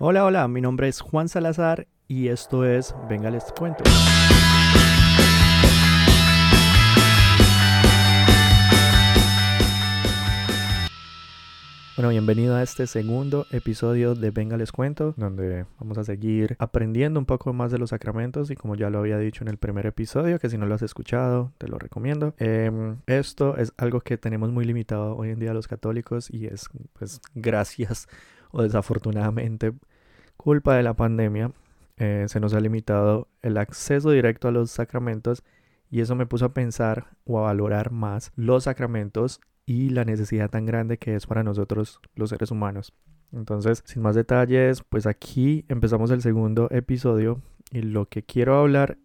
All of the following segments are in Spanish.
Hola, hola, mi nombre es Juan Salazar y esto es Venga les cuento. Bueno, bienvenido a este segundo episodio de Venga les cuento, donde vamos a seguir aprendiendo un poco más de los sacramentos y como ya lo había dicho en el primer episodio, que si no lo has escuchado, te lo recomiendo. Em, esto es algo que tenemos muy limitado hoy en día los católicos y es pues gracias o desafortunadamente culpa de la pandemia eh, se nos ha limitado el acceso directo a los sacramentos y eso me puso a pensar o a valorar más los sacramentos y la necesidad tan grande que es para nosotros los seres humanos. Entonces, sin más detalles, pues aquí empezamos el segundo episodio y lo que quiero hablar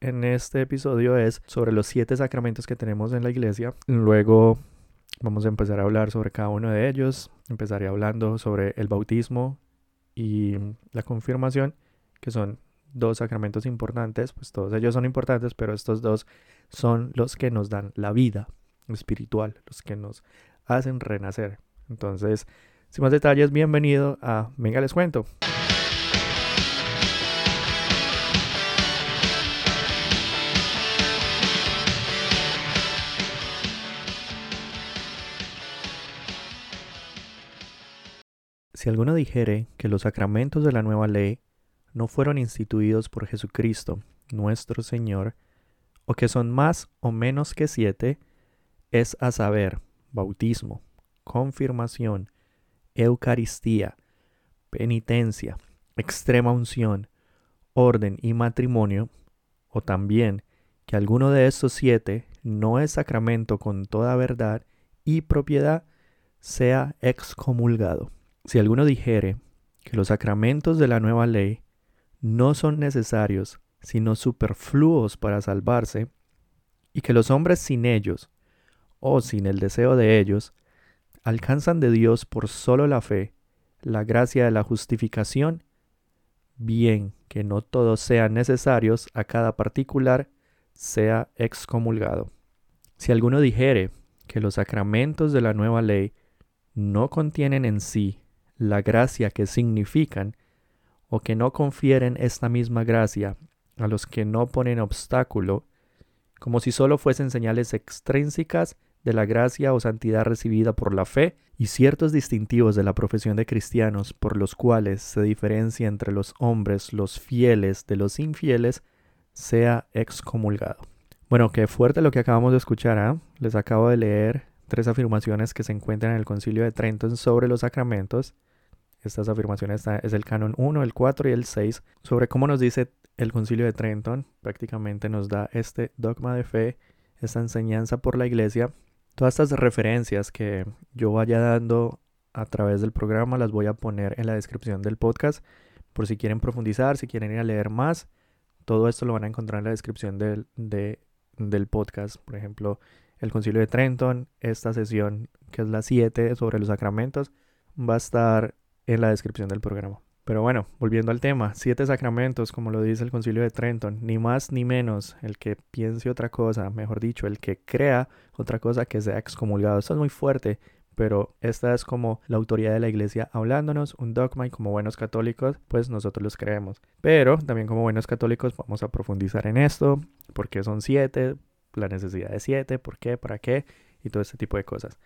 en este episodio es sobre los siete sacramentos que tenemos en la iglesia. Luego vamos a empezar a hablar sobre cada uno de ellos. Empezaré hablando sobre el bautismo y la confirmación, que son dos sacramentos importantes, pues todos ellos son importantes, pero estos dos son los que nos dan la vida espiritual, los que nos hacen renacer. Entonces, sin más detalles, bienvenido a Venga les cuento. Si alguno dijere que los sacramentos de la nueva ley no fueron instituidos por Jesucristo, nuestro Señor, o que son más o menos que siete, es a saber, bautismo, confirmación, Eucaristía, penitencia, extrema unción, orden y matrimonio, o también que alguno de estos siete no es sacramento con toda verdad y propiedad, sea excomulgado. Si alguno dijere que los sacramentos de la nueva ley no son necesarios, sino superfluos para salvarse, y que los hombres sin ellos, o sin el deseo de ellos, alcanzan de Dios por solo la fe la gracia de la justificación, bien que no todos sean necesarios a cada particular, sea excomulgado. Si alguno dijere que los sacramentos de la nueva ley no contienen en sí la gracia que significan, o que no confieren esta misma gracia a los que no ponen obstáculo, como si sólo fuesen señales extrínsecas de la gracia o santidad recibida por la fe y ciertos distintivos de la profesión de cristianos por los cuales se diferencia entre los hombres los fieles de los infieles, sea excomulgado. Bueno, qué fuerte lo que acabamos de escuchar. ¿ah? Les acabo de leer tres afirmaciones que se encuentran en el Concilio de Trento sobre los sacramentos. Estas afirmaciones es el canon 1, el 4 y el 6 sobre cómo nos dice el Concilio de Trenton. Prácticamente nos da este dogma de fe, esta enseñanza por la iglesia. Todas estas referencias que yo vaya dando a través del programa las voy a poner en la descripción del podcast por si quieren profundizar, si quieren ir a leer más. Todo esto lo van a encontrar en la descripción del, del podcast. Por ejemplo, el Concilio de Trenton, esta sesión que es la 7 sobre los sacramentos, va a estar en la descripción del programa. Pero bueno, volviendo al tema, siete sacramentos, como lo dice el concilio de Trenton, ni más ni menos el que piense otra cosa, mejor dicho, el que crea otra cosa que sea excomulgado. Esto es muy fuerte, pero esta es como la autoridad de la iglesia hablándonos, un dogma y como buenos católicos, pues nosotros los creemos. Pero también como buenos católicos vamos a profundizar en esto, por qué son siete, la necesidad de siete, por qué, para qué y todo este tipo de cosas.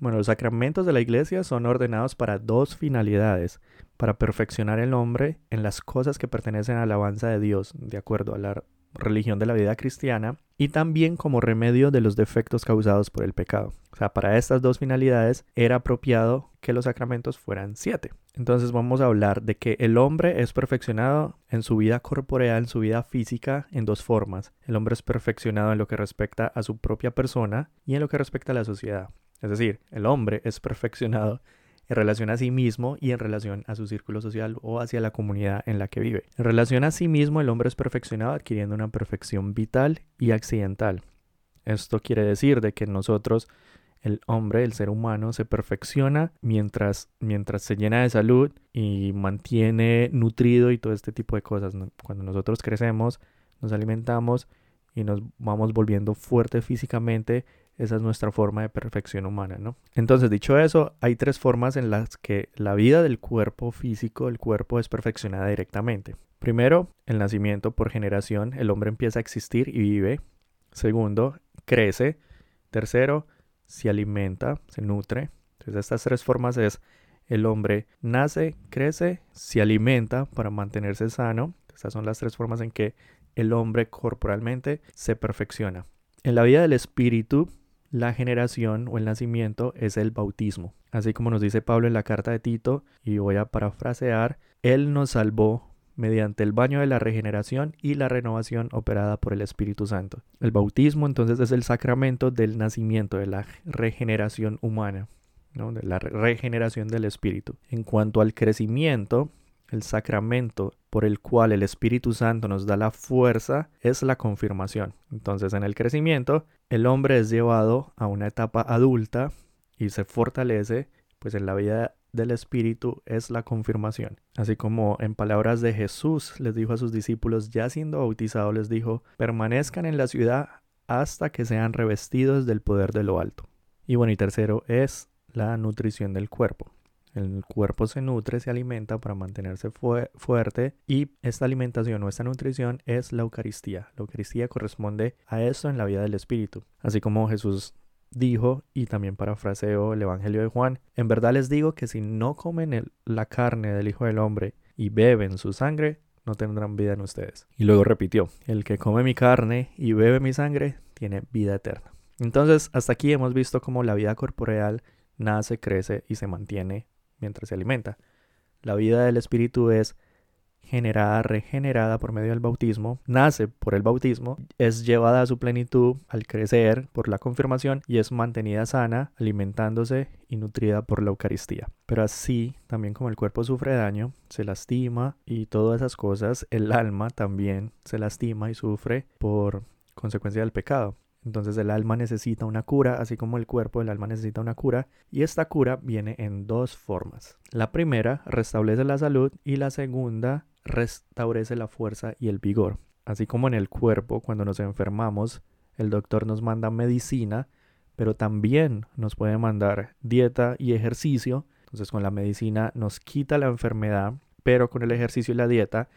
Bueno, los sacramentos de la iglesia son ordenados para dos finalidades, para perfeccionar el hombre en las cosas que pertenecen a la alabanza de Dios, de acuerdo a la religión de la vida cristiana, y también como remedio de los defectos causados por el pecado. O sea, para estas dos finalidades era apropiado que los sacramentos fueran siete. Entonces vamos a hablar de que el hombre es perfeccionado en su vida corporeal, en su vida física, en dos formas. El hombre es perfeccionado en lo que respecta a su propia persona y en lo que respecta a la sociedad. Es decir, el hombre es perfeccionado en relación a sí mismo y en relación a su círculo social o hacia la comunidad en la que vive. En relación a sí mismo, el hombre es perfeccionado adquiriendo una perfección vital y accidental. Esto quiere decir de que nosotros el hombre, el ser humano, se perfecciona mientras, mientras se llena de salud y mantiene nutrido y todo este tipo de cosas. Cuando nosotros crecemos, nos alimentamos y nos vamos volviendo fuertes físicamente, esa es nuestra forma de perfección humana, ¿no? Entonces, dicho eso, hay tres formas en las que la vida del cuerpo físico, el cuerpo es perfeccionada directamente. Primero, el nacimiento por generación, el hombre empieza a existir y vive. Segundo, crece. Tercero, se alimenta, se nutre. Entonces, estas tres formas es el hombre nace, crece, se alimenta para mantenerse sano. Estas son las tres formas en que el hombre corporalmente se perfecciona. En la vida del espíritu, la generación o el nacimiento es el bautismo. Así como nos dice Pablo en la carta de Tito, y voy a parafrasear, Él nos salvó mediante el baño de la regeneración y la renovación operada por el Espíritu Santo. El bautismo entonces es el sacramento del nacimiento, de la regeneración humana, de la regeneración del Espíritu. En cuanto al crecimiento, el sacramento por el cual el Espíritu Santo nos da la fuerza es la confirmación. Entonces en el crecimiento el hombre es llevado a una etapa adulta y se fortalece, pues en la vida del Espíritu es la confirmación. Así como en palabras de Jesús les dijo a sus discípulos, ya siendo bautizados, les dijo, permanezcan en la ciudad hasta que sean revestidos del poder de lo alto. Y bueno, y tercero es la nutrición del cuerpo. El cuerpo se nutre, se alimenta para mantenerse fuerte y esta alimentación o esta nutrición es la Eucaristía. La Eucaristía corresponde a esto en la vida del Espíritu. Así como Jesús dijo, y también parafraseo el Evangelio de Juan, en verdad les digo que si no comen la carne del Hijo del Hombre y beben su sangre, no tendrán vida en ustedes. Y luego repitió, el que come mi carne y bebe mi sangre tiene vida eterna. Entonces, hasta aquí hemos visto cómo la vida corporeal nace, crece y se mantiene mientras se alimenta. La vida del espíritu es generada, regenerada por medio del bautismo, nace por el bautismo, es llevada a su plenitud al crecer por la confirmación y es mantenida sana, alimentándose y nutrida por la Eucaristía. Pero así, también como el cuerpo sufre daño, se lastima y todas esas cosas, el alma también se lastima y sufre por consecuencia del pecado. Entonces el alma necesita una cura, así como el cuerpo, el alma necesita una cura, y esta cura viene en dos formas. La primera restablece la salud y la segunda restablece la fuerza y el vigor. Así como en el cuerpo, cuando nos enfermamos, el doctor nos manda medicina, pero también nos puede mandar dieta y ejercicio. Entonces con la medicina nos quita la enfermedad, pero con el ejercicio y la dieta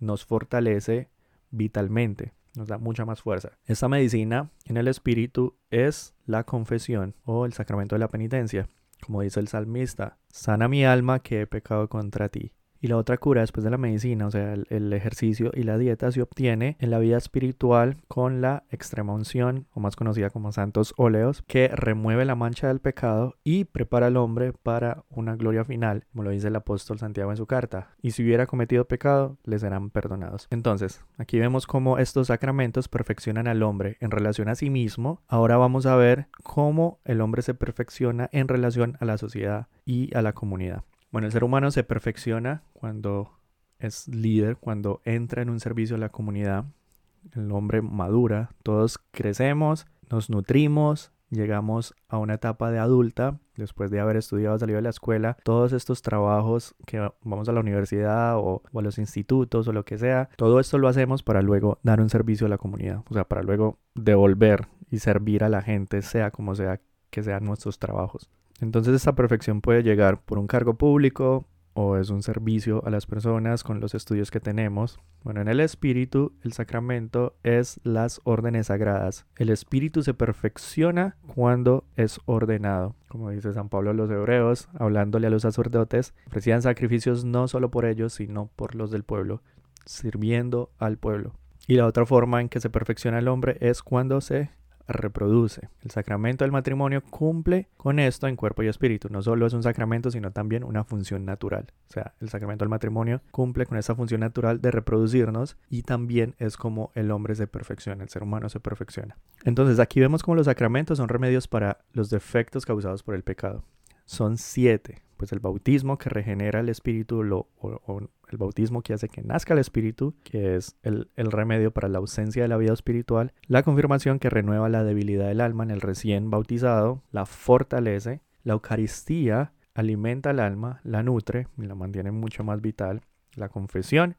nos fortalece vitalmente nos da mucha más fuerza. Esta medicina en el espíritu es la confesión o el sacramento de la penitencia. Como dice el salmista, sana mi alma que he pecado contra ti. Y la otra cura después de la medicina, o sea, el, ejercicio y la dieta se obtiene en la vida espiritual con la extrema unción, o más conocida como santos óleos, que remueve la mancha del pecado y prepara al hombre para una gloria final, como lo dice el apóstol Santiago en su carta. Y si hubiera cometido pecado, le serán perdonados. Entonces, aquí vemos cómo estos sacramentos perfeccionan al hombre en relación a sí mismo. Ahora vamos a ver cómo el hombre se perfecciona en relación a la sociedad y a la comunidad. Bueno, el ser humano se perfecciona cuando es líder, cuando entra en un servicio a la comunidad. El hombre madura, todos crecemos, nos nutrimos, llegamos a una etapa de adulta, después de haber estudiado, salido de la escuela, todos estos trabajos que vamos a la universidad o, a los institutos o lo que sea, todo esto lo hacemos para luego dar un servicio a la comunidad, o sea, para luego devolver y servir a la gente, sea como sea que sean nuestros trabajos. Entonces esta perfección puede llegar por un cargo público o es un servicio a las personas con los estudios que tenemos. Bueno, en el espíritu el sacramento es las órdenes sagradas. El espíritu se perfecciona cuando es ordenado. Como dice San Pablo a los hebreos, hablándole a los sacerdotes, ofrecían sacrificios no solo por ellos, sino por los del pueblo, sirviendo al pueblo. Y la otra forma en que se perfecciona el hombre es cuando se reproduce. El sacramento del matrimonio cumple con esto en cuerpo y espíritu. No solo es un sacramento, sino también una función natural. O sea, el sacramento del matrimonio cumple con esa función natural de reproducirnos y también es como el hombre se perfecciona, el ser humano se perfecciona. Entonces aquí vemos como los sacramentos son remedios para los defectos causados por el pecado. Son siete pues el bautismo que regenera el espíritu o, el bautismo que hace que nazca el espíritu, que es el, el remedio para la ausencia de la vida espiritual, la confirmación que renueva la debilidad del alma en el recién bautizado, la fortalece, la Eucaristía alimenta al alma, la nutre y la mantiene mucho más vital, la confesión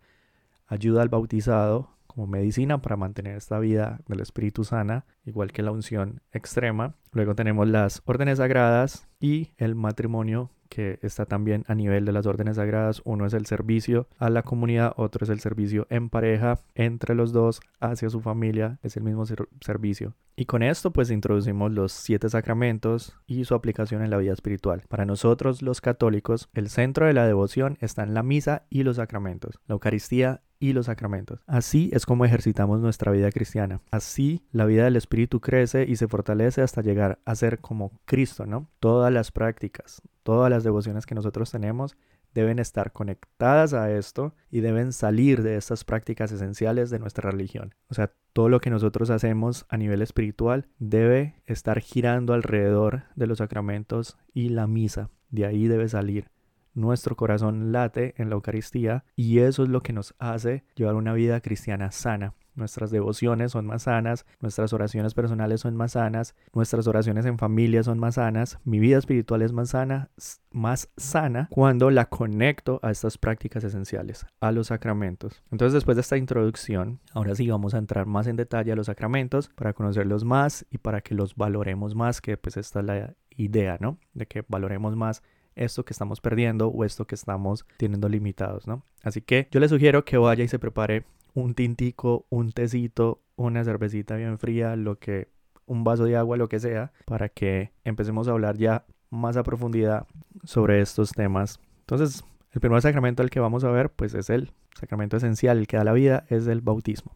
ayuda al bautizado como medicina para mantener esta vida del espíritu sana, igual que la unción extrema. Luego tenemos las órdenes sagradas y el matrimonio que está también a nivel de las órdenes sagradas. Uno es el servicio a la comunidad, otro es el servicio en pareja, entre los dos, hacia su familia, es el mismo servicio. Y con esto pues introducimos los siete sacramentos y su aplicación en la vida espiritual. Para nosotros los católicos, el centro de la devoción está en la misa y los sacramentos, la Eucaristía y los sacramentos. Así es como ejercitamos nuestra vida cristiana. Así la vida del Espíritu crece y se fortalece hasta llegar a ser como Cristo, ¿no? Todas las prácticas, todas las devociones que nosotros tenemos deben estar conectadas a esto y deben salir de estas prácticas esenciales de nuestra religión. O sea, todo lo que nosotros hacemos a nivel espiritual debe estar girando alrededor de los sacramentos y la misa. De ahí debe salir nuestro corazón late en la Eucaristía y eso es lo que nos hace llevar una vida cristiana sana. Nuestras devociones son más sanas, nuestras oraciones personales son más sanas, nuestras oraciones en familia son más sanas, mi vida espiritual es más sana, más sana cuando la conecto a estas prácticas esenciales, a los sacramentos. Entonces, después de esta introducción, ahora sí vamos a entrar más en detalle a los sacramentos para conocerlos más y para que los valoremos más, que pues esta es la idea, ¿no? De que valoremos más esto que estamos perdiendo o esto que estamos teniendo limitados, ¿no? Así que yo le sugiero que vaya y se prepare un tintico, un tecito, una cervecita bien fría, lo que un vaso de agua, lo que sea, para que empecemos a hablar ya más a profundidad sobre estos temas. Entonces, el primer sacramento al que vamos a ver, pues es el sacramento esencial, el que da la vida, es el bautismo.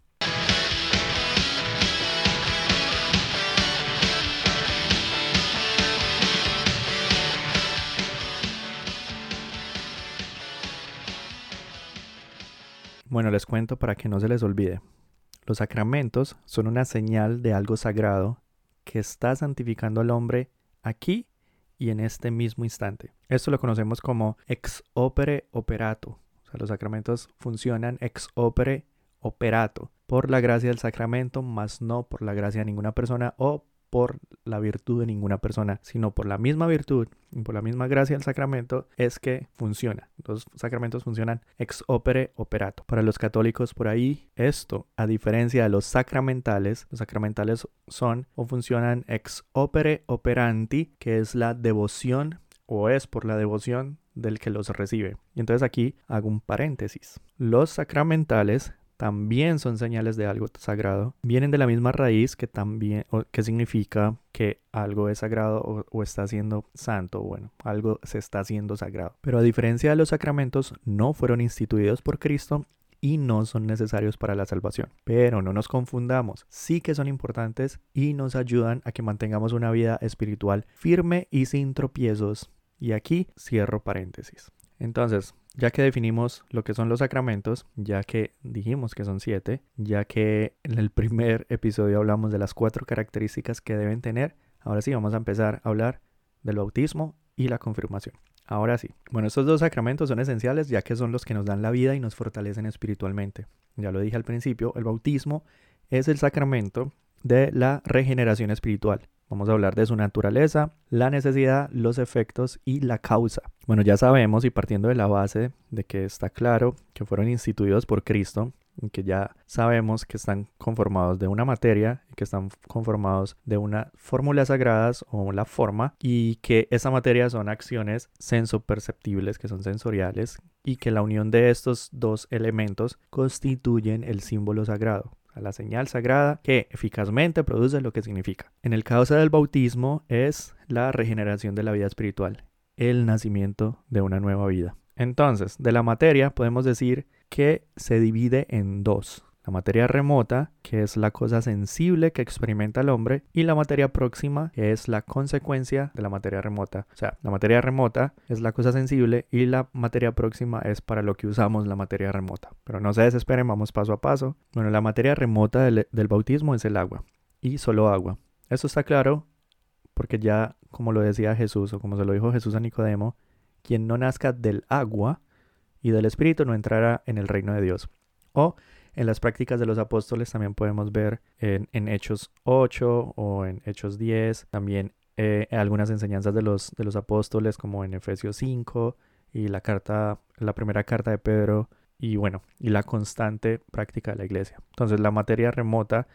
Bueno, les cuento para que no se les olvide. Los sacramentos son una señal de algo sagrado que está santificando al hombre aquí y en este mismo instante. Esto lo conocemos como ex opere operato. O sea, los sacramentos funcionan ex opere operato por la gracia del sacramento, más no por la gracia de ninguna persona o por la virtud de ninguna persona, sino por la misma virtud y por la misma gracia del sacramento es que funciona. Los sacramentos funcionan ex opere operato. Para los católicos por ahí, esto, a diferencia de los sacramentales, los sacramentales son o funcionan ex opere operanti, que es la devoción o es por la devoción del que los recibe. Y entonces aquí hago un paréntesis. Los sacramentales también son señales de algo sagrado, vienen de la misma raíz que también, que significa que algo es sagrado o, o, está siendo santo, bueno, algo se está haciendo sagrado. Pero a diferencia de los sacramentos, no fueron instituidos por Cristo y no son necesarios para la salvación. Pero no nos confundamos, sí que son importantes y nos ayudan a que mantengamos una vida espiritual firme y sin tropiezos. Y aquí cierro paréntesis. Entonces, ya que definimos lo que son los sacramentos, ya que dijimos que son siete, ya que en el primer episodio hablamos de las cuatro características que deben tener, ahora sí vamos a empezar a hablar del bautismo y la confirmación. Ahora sí, bueno, estos dos sacramentos son esenciales ya que son los que nos dan la vida y nos fortalecen espiritualmente. Ya lo dije al principio, el bautismo es el sacramento de la regeneración espiritual. Vamos a hablar de su naturaleza, la necesidad, los efectos y la causa. Bueno, ya sabemos y partiendo de la base de que está claro que fueron instituidos por Cristo, que ya sabemos que están conformados de una materia y que están conformados de unas fórmulas sagradas o la forma y que esa materia son acciones sensoperceptibles que son sensoriales y que la unión de estos dos elementos constituyen el símbolo sagrado la señal sagrada que eficazmente produce lo que significa. En el caso del bautismo es la regeneración de la vida espiritual, el nacimiento de una nueva vida. Entonces, de la materia podemos decir que se divide en dos. La materia remota, que es la cosa sensible que experimenta el hombre, y la materia próxima, que es la consecuencia de la materia remota. O sea, la materia remota es la cosa sensible y la materia próxima es para lo que usamos la materia remota. Pero no se desesperen, vamos paso a paso. Bueno, la materia remota del, bautismo es el agua, y solo agua. Eso está claro porque ya, como lo decía Jesús, o como se lo dijo Jesús a Nicodemo, quien no nazca del agua y del Espíritu no entrará en el reino de Dios. O en las prácticas de los apóstoles también podemos ver en, Hechos 8 o en Hechos 10, también eh, algunas enseñanzas de los, de los apóstoles como en Efesios 5 y la carta, la primera carta de Pedro y bueno, y la constante práctica de la iglesia. Entonces la materia remota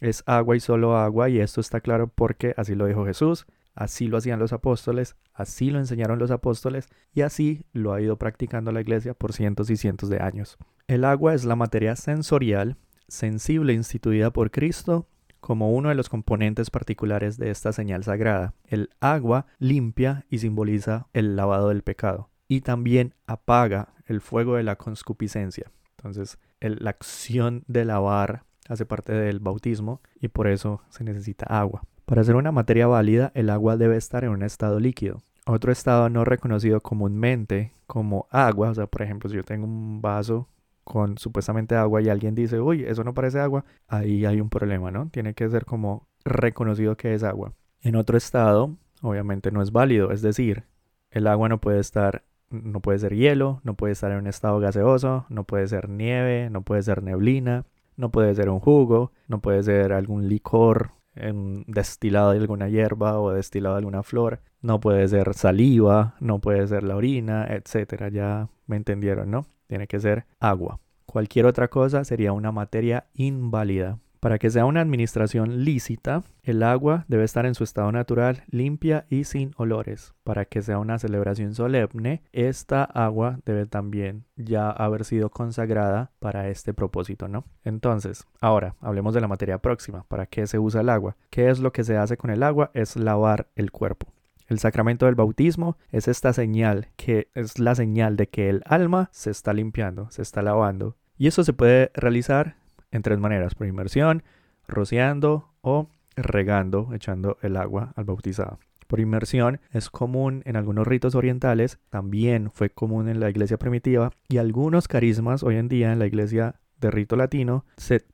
es agua y solo agua y esto está claro porque así lo dijo Jesús, así lo hacían los apóstoles, así lo enseñaron los apóstoles y así lo ha ido practicando la iglesia por cientos y cientos de años. El agua es la materia sensorial, sensible instituida por Cristo como uno de los componentes particulares de esta señal sagrada. El agua limpia y simboliza el lavado del pecado y también apaga el fuego de la conscupiscencia. Entonces, la acción de lavar hace parte del bautismo y por eso se necesita agua. Para ser una materia válida, el agua debe estar en un estado líquido. Otro estado no reconocido comúnmente como agua, o sea, por ejemplo, si yo tengo un vaso con supuestamente agua y alguien dice, uy, eso no parece agua, ahí hay un problema, ¿no? Tiene que ser como reconocido que es agua. En otro estado, obviamente no es válido, es decir, el agua no puede estar no puede ser hielo, no puede estar en un estado gaseoso, no puede ser nieve, no puede ser neblina, no puede ser un jugo, no puede ser algún licor en destilado de alguna hierba o destilado de alguna flor, no puede ser saliva, no puede ser la orina, etcétera. Ya me entendieron, ¿no? Tiene que ser agua. Cualquier otra cosa sería una materia inválida. Para que sea una administración lícita, el agua debe estar en su estado natural, limpia y sin olores. Para que sea una celebración solemne, esta agua debe también ya haber sido consagrada para este propósito, ¿no? Entonces, ahora hablemos de la materia próxima. ¿Para qué se usa el agua? ¿Qué es lo que se hace con el agua? Es lavar el cuerpo. El sacramento del bautismo es esta señal que es la señal de que el alma se está limpiando, se está lavando. Y eso se puede realizar en tres maneras, por inmersión, rociando o regando, echando el agua al bautizado. Por inmersión es común en algunos ritos orientales, también fue común en la iglesia primitiva y algunos carismas hoy en día en la iglesia de rito latino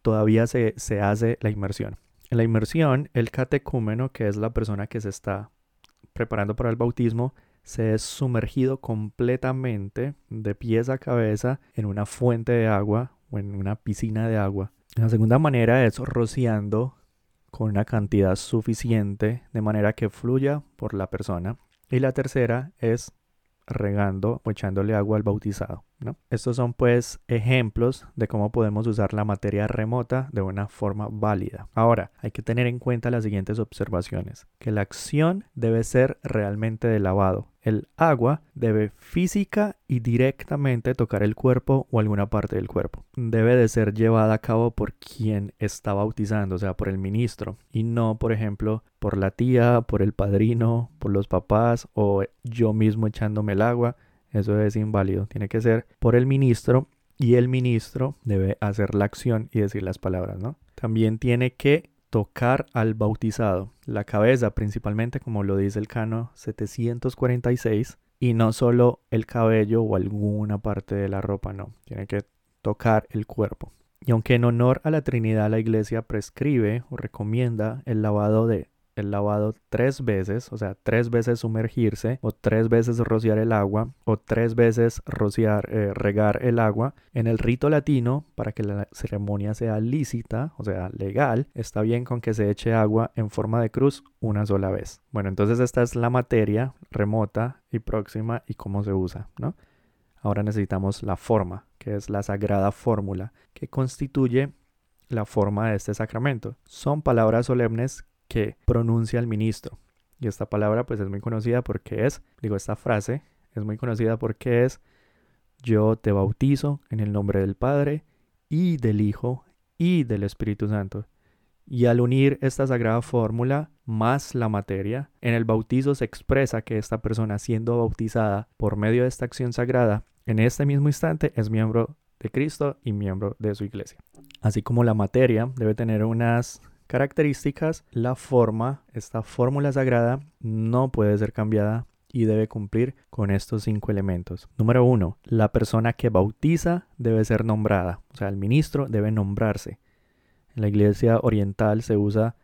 todavía se, se hace la inmersión. En la inmersión, el catecúmeno, que es la persona que se está preparando para el bautismo, se es sumergido completamente de pies a cabeza en una fuente de agua en una piscina de agua. La segunda manera es rociando con una cantidad suficiente de manera que fluya por la persona. Y la tercera es regando o echándole agua al bautizado. Estos son pues ejemplos de cómo podemos usar la materia remota de una forma válida. Ahora, hay que tener en cuenta las siguientes observaciones. Que la acción debe ser realmente de lavado. El agua debe física y directamente tocar el cuerpo o alguna parte del cuerpo. Debe de ser llevada a cabo por quien está bautizando, o sea, por el ministro, y no, por ejemplo, por la tía, por el padrino, por los papás o yo mismo echándome el agua. Eso es inválido. Tiene que ser por el ministro y el ministro debe hacer la acción y decir las palabras, ¿no? También tiene que tocar al bautizado, la cabeza principalmente como lo dice el cano 746 y no solo el cabello o alguna parte de la ropa, no, tiene que tocar el cuerpo. Y aunque en honor a la Trinidad la iglesia prescribe o recomienda el lavado de el lavado tres veces, o sea, tres veces sumergirse, o tres veces rociar el agua, o tres veces rociar, eh, regar el agua. En el rito latino, para que la ceremonia sea lícita, o sea, legal, está bien con que se eche agua en forma de cruz una sola vez. Bueno, entonces esta es la materia remota y próxima y cómo se usa, ¿no? Ahora necesitamos la forma, que es la sagrada fórmula, que constituye la forma de este sacramento. Son palabras solemnes que pronuncia el ministro. Y esta palabra pues es muy conocida porque es, digo, esta frase es muy conocida porque es, yo te bautizo en el nombre del Padre y del Hijo y del Espíritu Santo. Y al unir esta sagrada fórmula más la materia, en el bautizo se expresa que esta persona siendo bautizada por medio de esta acción sagrada, en este mismo instante es miembro de Cristo y miembro de su iglesia. Así como la materia debe tener unas características, la forma, esta fórmula sagrada, no puede ser cambiada y debe cumplir con estos cinco elementos. Número uno, la persona que bautiza debe ser nombrada, o sea, el ministro debe nombrarse. En la iglesia oriental se usa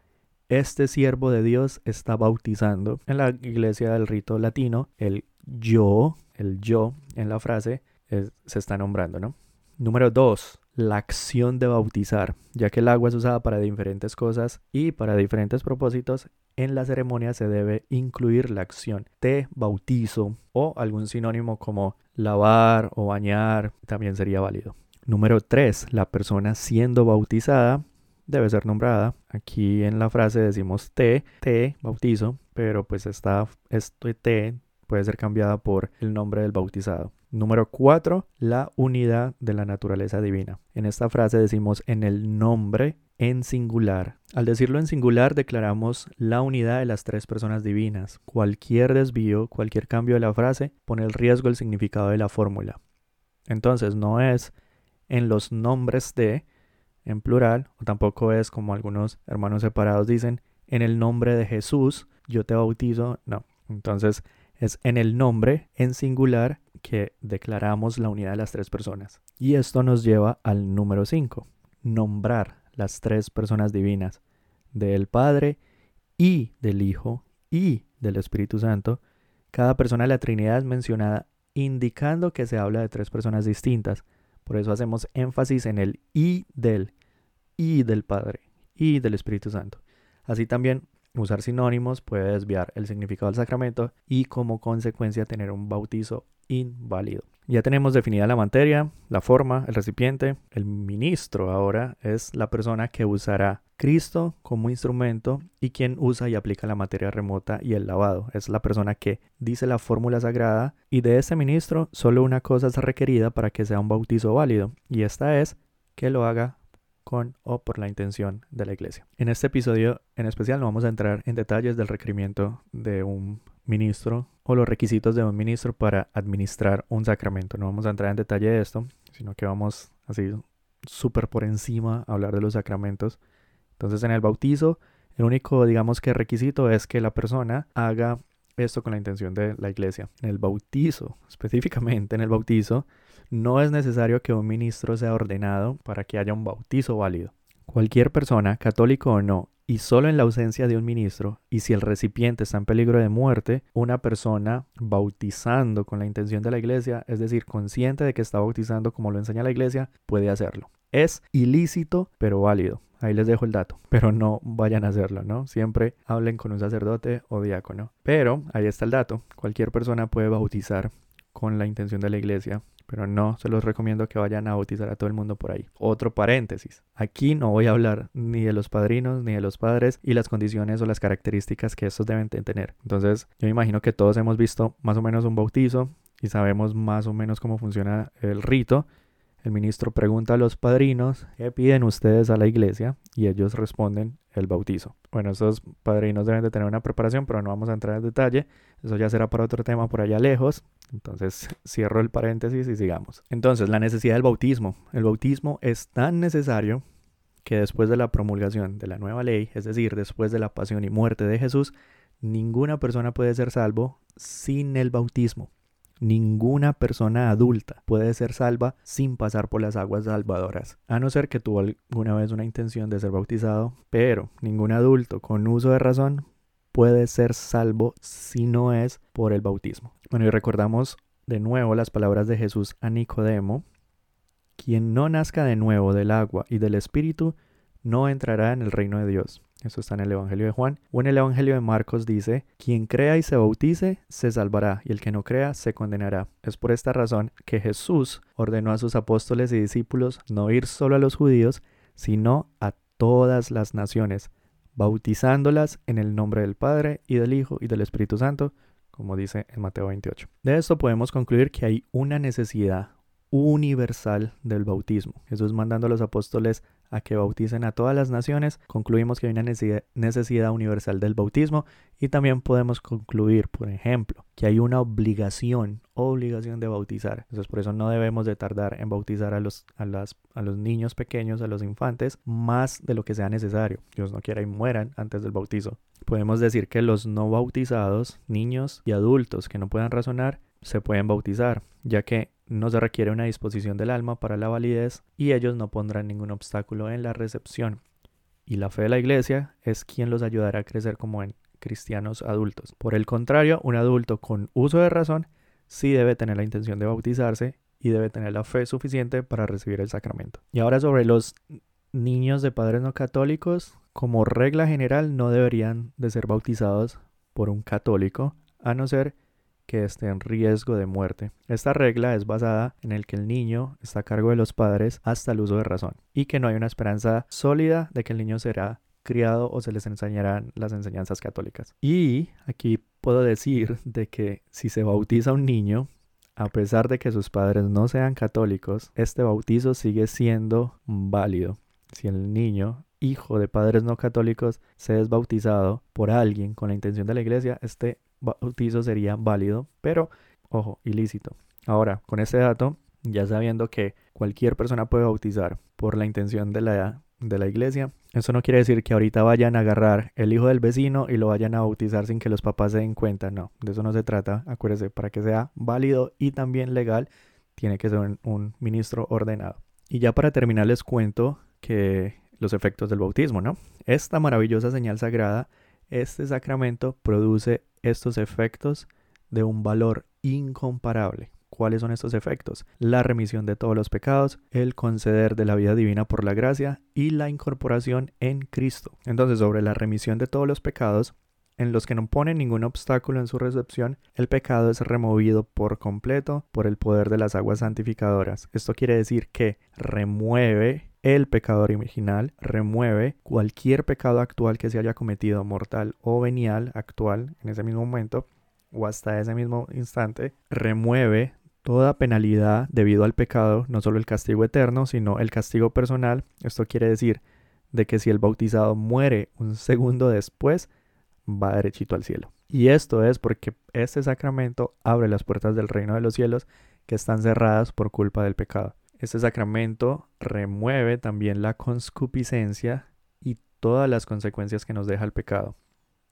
este siervo de Dios está bautizando. En la iglesia del rito latino, el yo el yo en la frase se está nombrando, ¿no? Número dos, la acción de bautizar, ya que el agua es usada para diferentes cosas y para diferentes propósitos, en la ceremonia se debe incluir la acción de bautizo o algún sinónimo como lavar o bañar, también sería válido. Número 3. La persona siendo bautizada debe ser nombrada. Aquí en la frase decimos te, te, bautizo, pero pues esta, esto te puede ser cambiada por el nombre del bautizado. Número 4. La unidad de la naturaleza divina. En esta frase decimos en el nombre en singular. Al decirlo en singular declaramos la unidad de las tres personas divinas. Cualquier desvío, cualquier cambio de la frase pone en riesgo el significado de la fórmula. Entonces no es en los nombres de en plural, o tampoco es como algunos hermanos separados dicen, en el nombre de Jesús yo te bautizo. No, entonces es en el nombre en singular que declaramos la unidad de las tres personas. Y esto nos lleva al número 5, nombrar las tres personas divinas, del Padre y del Hijo y del Espíritu Santo, cada persona de la Trinidad es mencionada indicando que se habla de tres personas distintas. Por eso hacemos énfasis en el y del, y del Padre, y del Espíritu Santo. Así también usar sinónimos puede desviar el significado del sacramento y como consecuencia tener un bautizo inválido. Ya tenemos definida la materia, la forma, el recipiente. El ministro ahora es la persona que usará Cristo como instrumento y quien usa y aplica la materia remota y el lavado. Es la persona que dice la fórmula sagrada y de ese ministro solo una cosa es requerida para que sea un bautizo válido y esta es que lo haga con o por la intención de la iglesia. En este episodio en especial no vamos a entrar en detalles del requerimiento de un ministro o los requisitos de un ministro para administrar un sacramento. No vamos a entrar en detalle de esto, sino que vamos así súper por encima a hablar de los sacramentos. Entonces en el bautizo, el único, digamos que requisito es que la persona haga esto con la intención de la iglesia. En el bautizo, específicamente en el bautizo, no es necesario que un ministro sea ordenado para que haya un bautizo válido. Cualquier persona, católico o no, y solo en la ausencia de un ministro, y si el recipiente está en peligro de muerte, una persona bautizando con la intención de la iglesia, es decir, consciente de que está bautizando como lo enseña la iglesia, puede hacerlo. Es ilícito, pero válido. Ahí les dejo el dato, pero no vayan a hacerlo, ¿no? Siempre hablen con un sacerdote o diácono. Pero ahí está el dato. Cualquier persona puede bautizar con la intención de la iglesia pero no se los recomiendo que vayan a bautizar a todo el mundo por ahí. Otro paréntesis. Aquí no voy a hablar ni de los padrinos ni de los padres y las condiciones o las características que estos deben tener. Entonces, yo me imagino que todos hemos visto más o menos un bautizo y sabemos más o menos cómo funciona el rito. El ministro pregunta a los padrinos qué piden ustedes a la iglesia y ellos responden el bautizo. Bueno, esos padrinos deben de tener una preparación, pero no vamos a entrar en detalle. Eso ya será para otro tema por allá lejos. Entonces cierro el paréntesis y sigamos. Entonces, la necesidad del bautismo. El bautismo es tan necesario que después de la promulgación de la nueva ley, es decir, después de la pasión y muerte de Jesús, ninguna persona puede ser salvo sin el bautismo. Ninguna persona adulta puede ser salva sin pasar por las aguas salvadoras, a no ser que tuvo alguna vez una intención de ser bautizado, pero ningún adulto con uso de razón puede ser salvo si no es por el bautismo. Bueno, y recordamos de nuevo las palabras de Jesús a Nicodemo, quien no nazca de nuevo del agua y del espíritu, no entrará en el reino de Dios. Eso está en el Evangelio de Juan. O en el Evangelio de Marcos dice, quien crea y se bautice, se salvará, y el que no crea, se condenará. Es por esta razón que Jesús ordenó a sus apóstoles y discípulos no ir solo a los judíos, sino a todas las naciones, bautizándolas en el nombre del Padre y del Hijo y del Espíritu Santo, como dice en Mateo 28. De esto podemos concluir que hay una necesidad universal del bautismo. Jesús mandando a los apóstoles a que bauticen a todas las naciones, concluimos que hay una necesidad universal del bautismo y también podemos concluir, por ejemplo, que hay una obligación, obligación de bautizar. Entonces por eso no debemos de tardar en bautizar a los, a, las, a los niños pequeños, a los infantes, más de lo que sea necesario. Dios no quiera y mueran antes del bautizo. Podemos decir que los no bautizados, niños y adultos que no puedan razonar, se pueden bautizar, ya que no se requiere una disposición del alma para la validez y ellos no pondrán ningún obstáculo en la recepción. Y la fe de la iglesia es quien los ayudará a crecer como en cristianos adultos. Por el contrario, un adulto con uso de razón sí debe tener la intención de bautizarse y debe tener la fe suficiente para recibir el sacramento. Y ahora sobre los niños de padres no católicos, como regla general no deberían de ser bautizados por un católico, a no ser esté en riesgo de muerte. Esta regla es basada en el que el niño está a cargo de los padres hasta el uso de razón y que no hay una esperanza sólida de que el niño será criado o se les enseñarán las enseñanzas católicas. Y aquí puedo decir de que si se bautiza un niño, a pesar de que sus padres no sean católicos, este bautizo sigue siendo válido. Si el niño, hijo de padres no católicos, se es bautizado por alguien con la intención de la iglesia, este bautizo sería válido, pero, ojo, ilícito. Ahora, con este dato, ya sabiendo que cualquier persona puede bautizar por la intención de la, de la iglesia, eso no quiere decir que ahorita vayan a agarrar el hijo del vecino y lo vayan a bautizar sin que los papás se den cuenta. No, de eso no se trata. Acuérdese, para que sea válido y también legal, tiene que ser un, un ministro ordenado. Y ya para terminar les cuento que los efectos del bautismo, ¿no? Esta maravillosa señal sagrada, este sacramento produce estos efectos de un valor incomparable. ¿Cuáles son estos efectos? La remisión de todos los pecados, el conceder de la vida divina por la gracia y la incorporación en Cristo. Entonces, sobre la remisión de todos los pecados, en los que no ponen ningún obstáculo en su recepción, el pecado es removido por completo por el poder de las aguas santificadoras. Esto quiere decir que remueve el pecador original, remueve cualquier pecado actual que se haya cometido, mortal o venial, actual, en ese mismo momento, o hasta ese mismo instante, remueve toda penalidad debido al pecado, no solo el castigo eterno, sino el castigo personal. Esto quiere decir de que si el bautizado muere un segundo después, va derechito al cielo. Y esto es porque este sacramento abre las puertas del reino de los cielos que están cerradas por culpa del pecado. Este sacramento remueve también la conscupiscencia y todas las consecuencias que nos deja el pecado.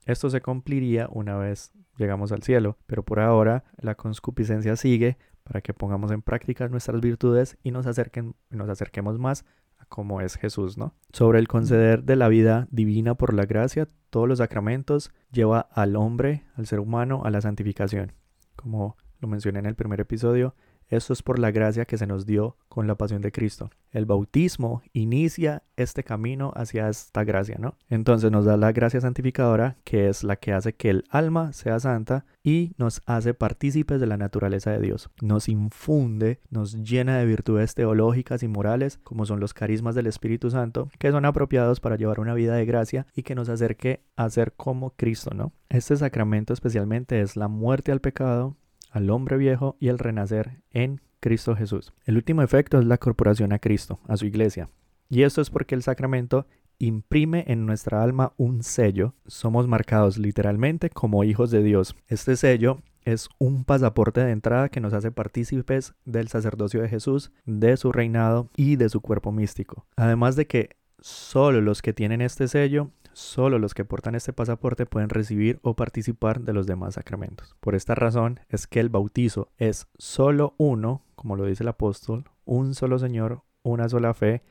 Esto se cumpliría una vez llegamos al cielo, pero por ahora la conscupiscencia sigue para que pongamos en práctica nuestras virtudes y nos, acerquen, nos acerquemos más a cómo es Jesús, ¿no? Sobre el conceder de la vida divina por la gracia, todos los sacramentos lleva al hombre, al ser humano, a la santificación. Como lo mencioné en el primer episodio, esto es por la gracia que se nos dio con la pasión de Cristo. El bautismo inicia este camino hacia esta gracia, ¿no? Entonces nos da la gracia santificadora, que es la que hace que el alma sea santa y nos hace partícipes de la naturaleza de Dios. Nos infunde, nos llena de virtudes teológicas y morales, como son los carismas del Espíritu Santo, que son apropiados para llevar una vida de gracia y que nos acerque a ser como Cristo, ¿no? Este sacramento especialmente es la muerte al pecado, al hombre viejo y el renacer en Cristo Jesús. El último efecto es la corporación a Cristo, a su iglesia. Y esto es porque el sacramento imprime en nuestra alma un sello. Somos marcados literalmente como hijos de Dios. Este sello es un pasaporte de entrada que nos hace partícipes del sacerdocio de Jesús, de su reinado y de su cuerpo místico. Además de que solo los que tienen este sello Solo los que portan este pasaporte pueden recibir o participar de los demás sacramentos. Por esta razón es que el bautizo es solo uno, como lo dice el apóstol, un solo Señor, una sola fe,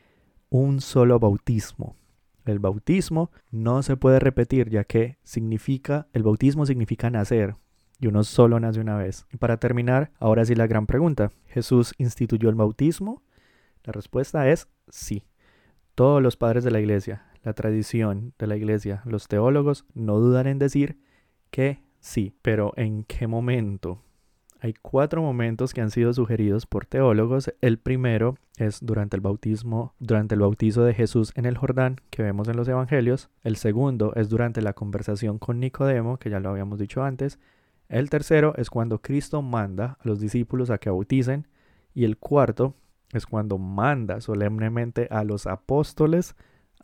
un solo bautismo. El bautismo no se puede repetir ya que significa, el bautismo significa nacer, y uno solo nace una vez. Y para terminar, ahora sí la gran pregunta. ¿Jesús instituyó el bautismo? La respuesta es sí. Todos los padres de la iglesia, la tradición de la iglesia, los teólogos no dudan en decir que sí, pero ¿en qué momento? Hay cuatro momentos que han sido sugeridos por teólogos. El primero es durante el bautismo, durante el bautizo de Jesús en el Jordán, que vemos en los evangelios. El segundo es durante la conversación con Nicodemo, que ya lo habíamos dicho antes. El tercero es cuando Cristo manda a los discípulos a que bauticen. Y el cuarto es cuando manda solemnemente a los apóstoles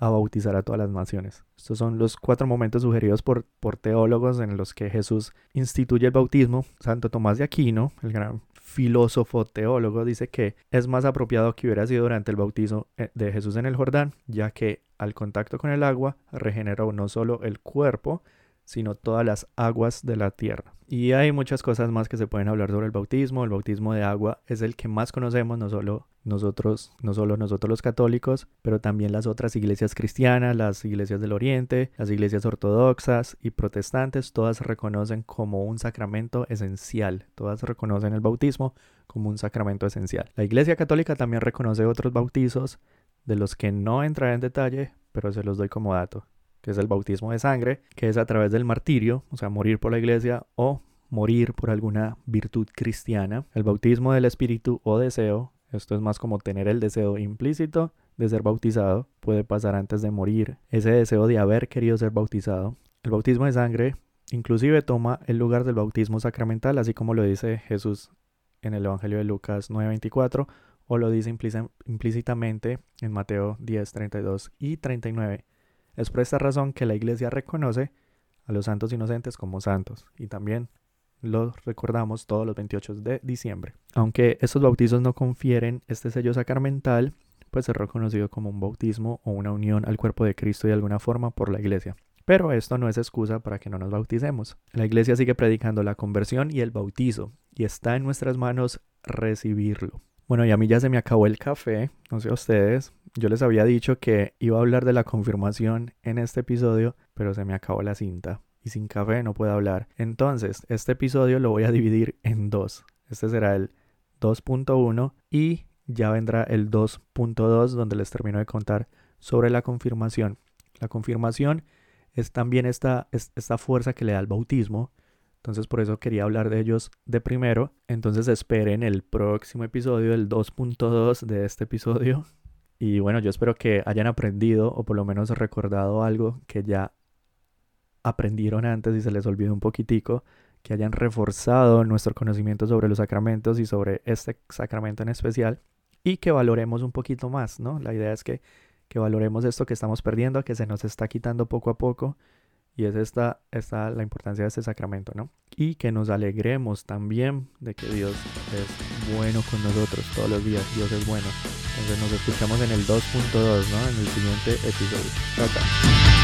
a bautizar a todas las naciones. Estos son los cuatro momentos sugeridos por, por teólogos en los que Jesús instituye el bautismo. Santo Tomás de Aquino, el gran filósofo teólogo, dice que es más apropiado que hubiera sido durante el bautizo eh, de Jesús en el Jordán, ya que al contacto con el agua regeneró no solo el cuerpo, sino todas las aguas de la tierra. Y hay muchas cosas más que se pueden hablar sobre el bautismo. El bautismo de agua es el que más conocemos, no solo nosotros, no solo nosotros los católicos, pero también las otras iglesias cristianas, las iglesias del Oriente, las iglesias ortodoxas y protestantes, todas reconocen como un sacramento esencial. Todas reconocen el bautismo como un sacramento esencial. La iglesia católica también reconoce otros bautizos de los que no entraré en detalle, pero se los doy como dato que es el bautismo de sangre, que es a través del martirio, o sea, morir por la iglesia o morir por alguna virtud cristiana. El bautismo del espíritu o deseo, esto es más como tener el deseo implícito de ser bautizado, puede pasar antes de morir, ese deseo de haber querido ser bautizado. El bautismo de sangre inclusive toma el lugar del bautismo sacramental, así como lo dice Jesús en el Evangelio de Lucas 9:24 o lo dice implícitamente en Mateo 10, 32 y 39. Es por esta razón que la Iglesia reconoce a los santos inocentes como santos y también los recordamos todos los 28 de diciembre. Aunque estos bautizos no confieren este sello sacramental, pues es reconocido como un bautismo o una unión al cuerpo de Cristo de alguna forma por la Iglesia. Pero esto no es excusa para que no nos bauticemos. La Iglesia sigue predicando la conversión y el bautizo, y está en nuestras manos recibirlo. Bueno, y a mí ya se me acabó el café, no sé a ustedes. Yo les había dicho que iba a hablar de la confirmación en este episodio, pero se me acabó la cinta. Y sin café no puedo hablar. Entonces, este episodio lo voy a dividir en dos. Este será el 2.1 y ya vendrá el 2.2 donde les termino de contar sobre la confirmación. La confirmación es también esta, esta fuerza que le da el bautismo entonces por eso quería hablar de ellos de primero. Entonces esperen el próximo episodio, el 2.2 de este episodio. Y bueno, yo espero que hayan aprendido o por lo menos recordado algo que ya aprendieron antes y se les olvidó un poquitico, que hayan reforzado nuestro conocimiento sobre los sacramentos y sobre este sacramento en especial y que valoremos un poquito más, ¿no? La idea es que, que valoremos esto que estamos perdiendo, que se nos está quitando poco a poco y es esta, esta la importancia de este sacramento, ¿no? Y que nos alegremos también de que Dios es bueno con nosotros todos los días. Dios es bueno. Entonces nos escuchamos en el 2.2, ¿no? En el siguiente episodio. Chao, chao.